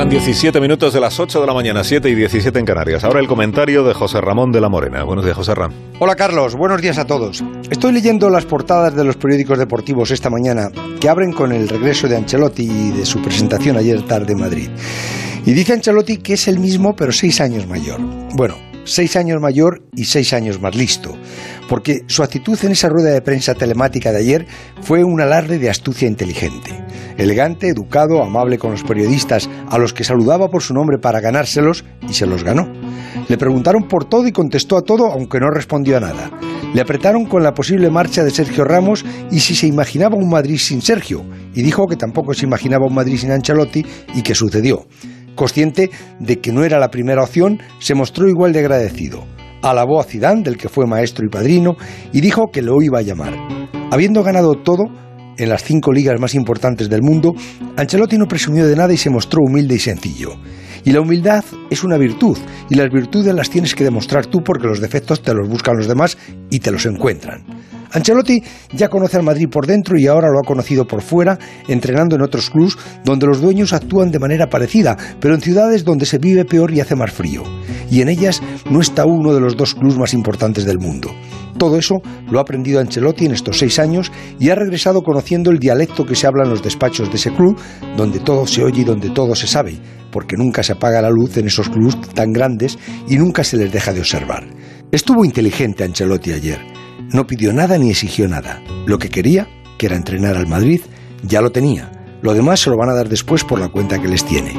Pasan 17 minutos de las 8 de la mañana, 7 y 17 en Canarias. Ahora el comentario de José Ramón de la Morena. Buenos días, José Ramón. Hola Carlos, buenos días a todos. Estoy leyendo las portadas de los periódicos deportivos esta mañana que abren con el regreso de Ancelotti y de su presentación ayer tarde en Madrid. Y dice Ancelotti que es el mismo pero seis años mayor. Bueno, seis años mayor y seis años más listo, porque su actitud en esa rueda de prensa telemática de ayer fue un alarde de astucia inteligente. Elegante, educado, amable con los periodistas, a los que saludaba por su nombre para ganárselos, y se los ganó. Le preguntaron por todo y contestó a todo, aunque no respondió a nada. Le apretaron con la posible marcha de Sergio Ramos y si se imaginaba un Madrid sin Sergio, y dijo que tampoco se imaginaba un Madrid sin Ancelotti, y que sucedió. Consciente de que no era la primera opción, se mostró igual de agradecido. Alabó a Zidane, del que fue maestro y padrino, y dijo que lo iba a llamar. Habiendo ganado todo, en las cinco ligas más importantes del mundo, Ancelotti no presumió de nada y se mostró humilde y sencillo. Y la humildad es una virtud, y las virtudes las tienes que demostrar tú porque los defectos te los buscan los demás y te los encuentran. Ancelotti ya conoce al Madrid por dentro y ahora lo ha conocido por fuera, entrenando en otros clubs donde los dueños actúan de manera parecida, pero en ciudades donde se vive peor y hace más frío. Y en ellas no está uno de los dos clubs más importantes del mundo. Todo eso lo ha aprendido Ancelotti en estos seis años y ha regresado conociendo el dialecto que se habla en los despachos de ese club, donde todo se oye y donde todo se sabe, porque nunca se apaga la luz en esos clubs tan grandes y nunca se les deja de observar. Estuvo inteligente Ancelotti ayer no pidió nada ni exigió nada. Lo que quería, que era entrenar al Madrid, ya lo tenía. Lo demás se lo van a dar después por la cuenta que les tiene.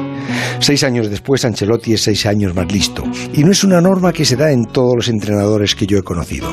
Seis años después, Ancelotti es seis años más listo. Y no es una norma que se da en todos los entrenadores que yo he conocido.